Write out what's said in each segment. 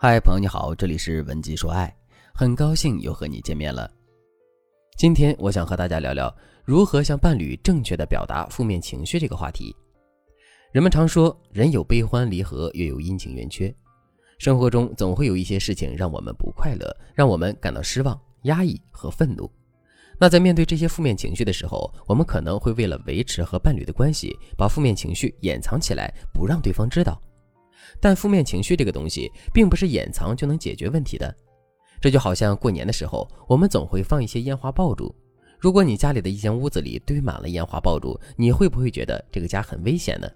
嗨，朋友你好，这里是文姬说爱，很高兴又和你见面了。今天我想和大家聊聊如何向伴侣正确的表达负面情绪这个话题。人们常说，人有悲欢离合，月有阴晴圆缺。生活中总会有一些事情让我们不快乐，让我们感到失望、压抑和愤怒。那在面对这些负面情绪的时候，我们可能会为了维持和伴侣的关系，把负面情绪掩藏起来，不让对方知道。但负面情绪这个东西，并不是掩藏就能解决问题的。这就好像过年的时候，我们总会放一些烟花爆竹。如果你家里的一间屋子里堆满了烟花爆竹，你会不会觉得这个家很危险呢？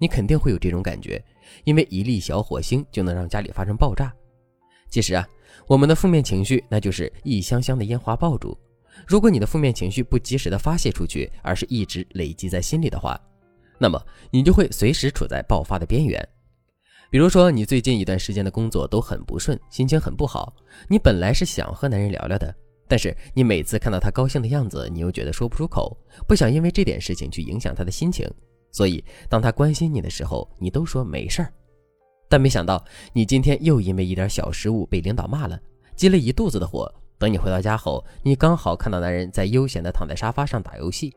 你肯定会有这种感觉，因为一粒小火星就能让家里发生爆炸。其实啊，我们的负面情绪那就是一箱箱的烟花爆竹。如果你的负面情绪不及时的发泄出去，而是一直累积在心里的话，那么你就会随时处在爆发的边缘。比如说，你最近一段时间的工作都很不顺，心情很不好。你本来是想和男人聊聊的，但是你每次看到他高兴的样子，你又觉得说不出口，不想因为这点事情去影响他的心情。所以，当他关心你的时候，你都说没事儿。但没想到，你今天又因为一点小失误被领导骂了，积了一肚子的火。等你回到家后，你刚好看到男人在悠闲地躺在沙发上打游戏，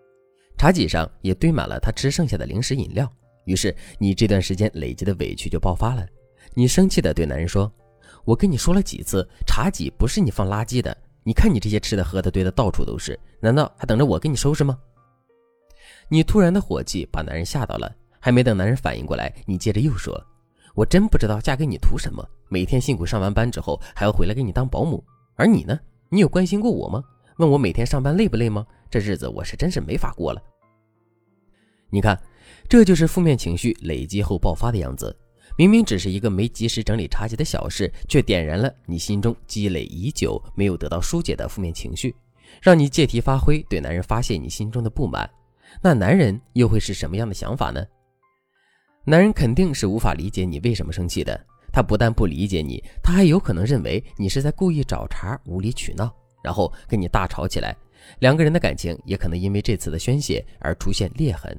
茶几上也堆满了他吃剩下的零食饮料。于是你这段时间累积的委屈就爆发了，你生气的对男人说：“我跟你说了几次，茶几不是你放垃圾的，你看你这些吃的喝的堆的到处都是，难道还等着我给你收拾吗？”你突然的火气把男人吓到了，还没等男人反应过来，你接着又说：“我真不知道嫁给你图什么，每天辛苦上完班之后还要回来给你当保姆，而你呢，你有关心过我吗？问我每天上班累不累吗？这日子我是真是没法过了。”你看。这就是负面情绪累积后爆发的样子。明明只是一个没及时整理茶几的小事，却点燃了你心中积累已久、没有得到疏解的负面情绪，让你借题发挥，对男人发泄你心中的不满。那男人又会是什么样的想法呢？男人肯定是无法理解你为什么生气的。他不但不理解你，他还有可能认为你是在故意找茬、无理取闹，然后跟你大吵起来。两个人的感情也可能因为这次的宣泄而出现裂痕。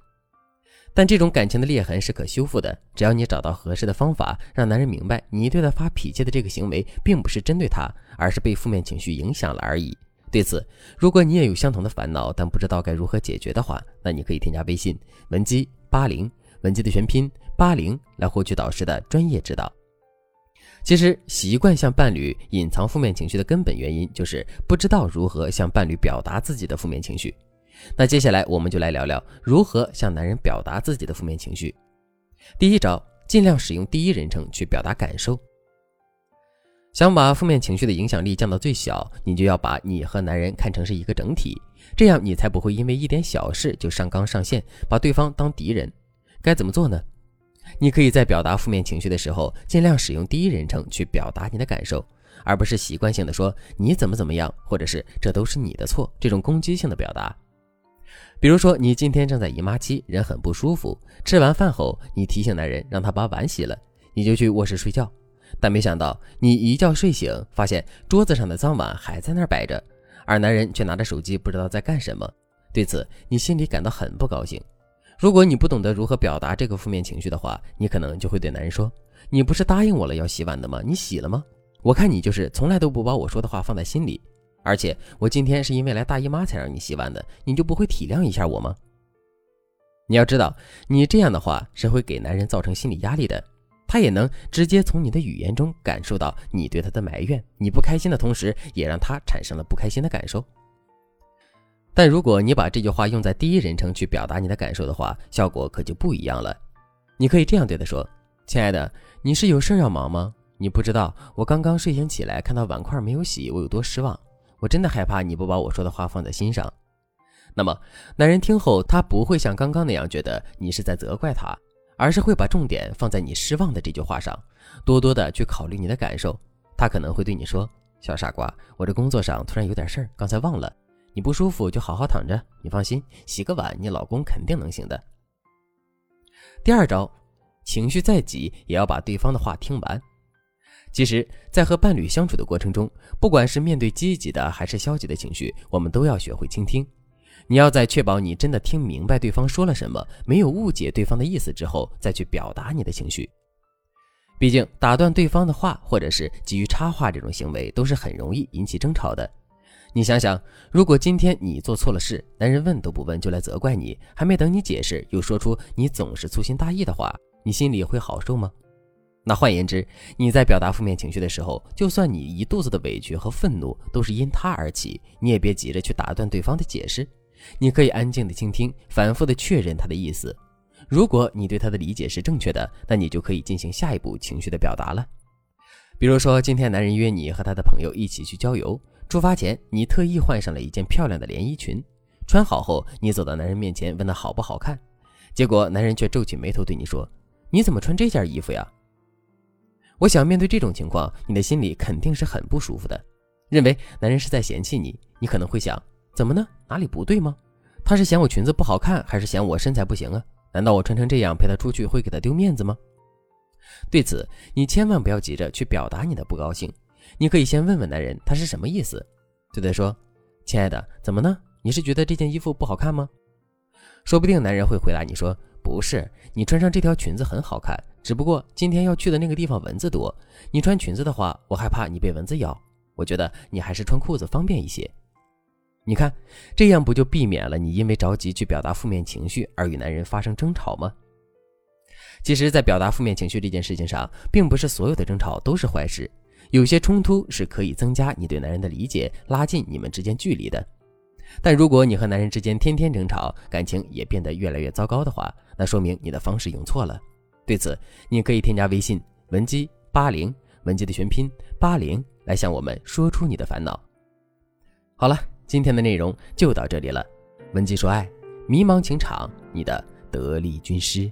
但这种感情的裂痕是可修复的，只要你找到合适的方法，让男人明白你对他发脾气的这个行为并不是针对他，而是被负面情绪影响了而已。对此，如果你也有相同的烦恼，但不知道该如何解决的话，那你可以添加微信文姬八零，文姬的全拼八零，来获取导师的专业指导。其实，习惯向伴侣隐藏负面情绪的根本原因，就是不知道如何向伴侣表达自己的负面情绪。那接下来我们就来聊聊如何向男人表达自己的负面情绪。第一招，尽量使用第一人称去表达感受。想把负面情绪的影响力降到最小，你就要把你和男人看成是一个整体，这样你才不会因为一点小事就上纲上线，把对方当敌人。该怎么做呢？你可以在表达负面情绪的时候，尽量使用第一人称去表达你的感受，而不是习惯性的说你怎么怎么样，或者是这都是你的错这种攻击性的表达。比如说，你今天正在姨妈期，人很不舒服。吃完饭后，你提醒男人让他把碗洗了，你就去卧室睡觉。但没想到，你一觉睡醒，发现桌子上的脏碗还在那儿摆着，而男人却拿着手机不知道在干什么。对此，你心里感到很不高兴。如果你不懂得如何表达这个负面情绪的话，你可能就会对男人说：“你不是答应我了要洗碗的吗？你洗了吗？我看你就是从来都不把我说的话放在心里。”而且我今天是因为来大姨妈才让你洗碗的，你就不会体谅一下我吗？你要知道，你这样的话是会给男人造成心理压力的，他也能直接从你的语言中感受到你对他的埋怨，你不开心的同时，也让他产生了不开心的感受。但如果你把这句话用在第一人称去表达你的感受的话，效果可就不一样了。你可以这样对他说：“亲爱的，你是有事要忙吗？你不知道我刚刚睡醒起来，看到碗筷没有洗，我有多失望。”我真的害怕你不把我说的话放在心上。那么，男人听后，他不会像刚刚那样觉得你是在责怪他，而是会把重点放在你失望的这句话上，多多的去考虑你的感受。他可能会对你说：“小傻瓜，我这工作上突然有点事儿，刚才忘了。你不舒服就好好躺着，你放心，洗个碗，你老公肯定能行的。”第二招，情绪再急也要把对方的话听完。其实，在和伴侣相处的过程中，不管是面对积极的还是消极的情绪，我们都要学会倾听。你要在确保你真的听明白对方说了什么，没有误解对方的意思之后，再去表达你的情绪。毕竟打断对方的话，或者是急于插话这种行为，都是很容易引起争吵的。你想想，如果今天你做错了事，男人问都不问就来责怪你，还没等你解释，又说出你总是粗心大意的话，你心里会好受吗？那换言之，你在表达负面情绪的时候，就算你一肚子的委屈和愤怒都是因他而起，你也别急着去打断对方的解释，你可以安静的倾听，反复的确认他的意思。如果你对他的理解是正确的，那你就可以进行下一步情绪的表达了。比如说，今天男人约你和他的朋友一起去郊游。出发前，你特意换上了一件漂亮的连衣裙，穿好后，你走到男人面前问他好不好看，结果男人却皱起眉头对你说：“你怎么穿这件衣服呀？”我想面对这种情况，你的心里肯定是很不舒服的，认为男人是在嫌弃你。你可能会想：怎么呢？哪里不对吗？他是嫌我裙子不好看，还是嫌我身材不行啊？难道我穿成这样陪他出去会给他丢面子吗？对此，你千万不要急着去表达你的不高兴。你可以先问问男人他是什么意思，对他说：“亲爱的，怎么呢？你是觉得这件衣服不好看吗？”说不定男人会回答你说：“不是，你穿上这条裙子很好看，只不过今天要去的那个地方蚊子多，你穿裙子的话，我害怕你被蚊子咬。我觉得你还是穿裤子方便一些。”你看，这样不就避免了你因为着急去表达负面情绪而与男人发生争吵吗？其实，在表达负面情绪这件事情上，并不是所有的争吵都是坏事。有些冲突是可以增加你对男人的理解，拉近你们之间距离的。但如果你和男人之间天天争吵，感情也变得越来越糟糕的话，那说明你的方式用错了。对此，你可以添加微信文姬八零，文姬的全拼八零，来向我们说出你的烦恼。好了，今天的内容就到这里了。文姬说爱，迷茫情场，你的得力军师。